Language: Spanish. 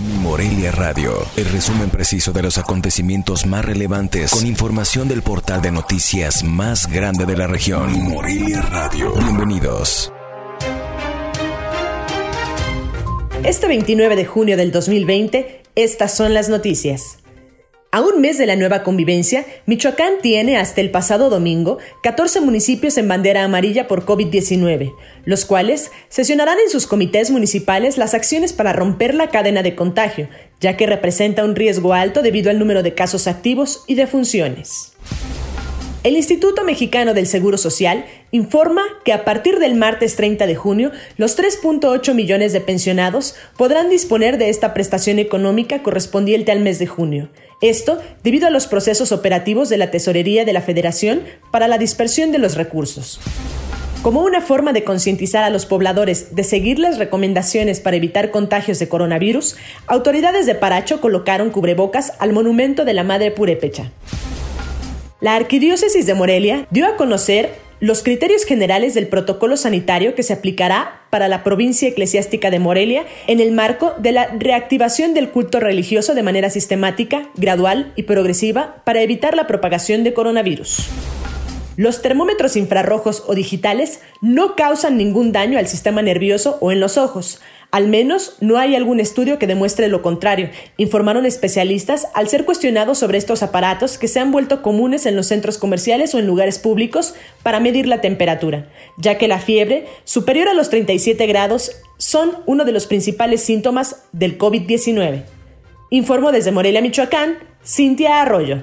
Mi Morelia Radio, el resumen preciso de los acontecimientos más relevantes con información del portal de noticias más grande de la región. Mi Morelia Radio. Bienvenidos. Este 29 de junio del 2020, estas son las noticias. A un mes de la nueva convivencia, Michoacán tiene hasta el pasado domingo 14 municipios en bandera amarilla por COVID-19, los cuales sesionarán en sus comités municipales las acciones para romper la cadena de contagio, ya que representa un riesgo alto debido al número de casos activos y de funciones. El Instituto Mexicano del Seguro Social informa que a partir del martes 30 de junio, los 3.8 millones de pensionados podrán disponer de esta prestación económica correspondiente al mes de junio. Esto debido a los procesos operativos de la Tesorería de la Federación para la dispersión de los recursos. Como una forma de concientizar a los pobladores de seguir las recomendaciones para evitar contagios de coronavirus, autoridades de Paracho colocaron cubrebocas al monumento de la Madre Purépecha. La Arquidiócesis de Morelia dio a conocer los criterios generales del protocolo sanitario que se aplicará para la provincia eclesiástica de Morelia en el marco de la reactivación del culto religioso de manera sistemática, gradual y progresiva para evitar la propagación de coronavirus. Los termómetros infrarrojos o digitales no causan ningún daño al sistema nervioso o en los ojos, al menos no hay algún estudio que demuestre lo contrario, informaron especialistas al ser cuestionados sobre estos aparatos que se han vuelto comunes en los centros comerciales o en lugares públicos para medir la temperatura, ya que la fiebre superior a los 37 grados son uno de los principales síntomas del COVID-19. Informó desde Morelia, Michoacán, Cintia Arroyo.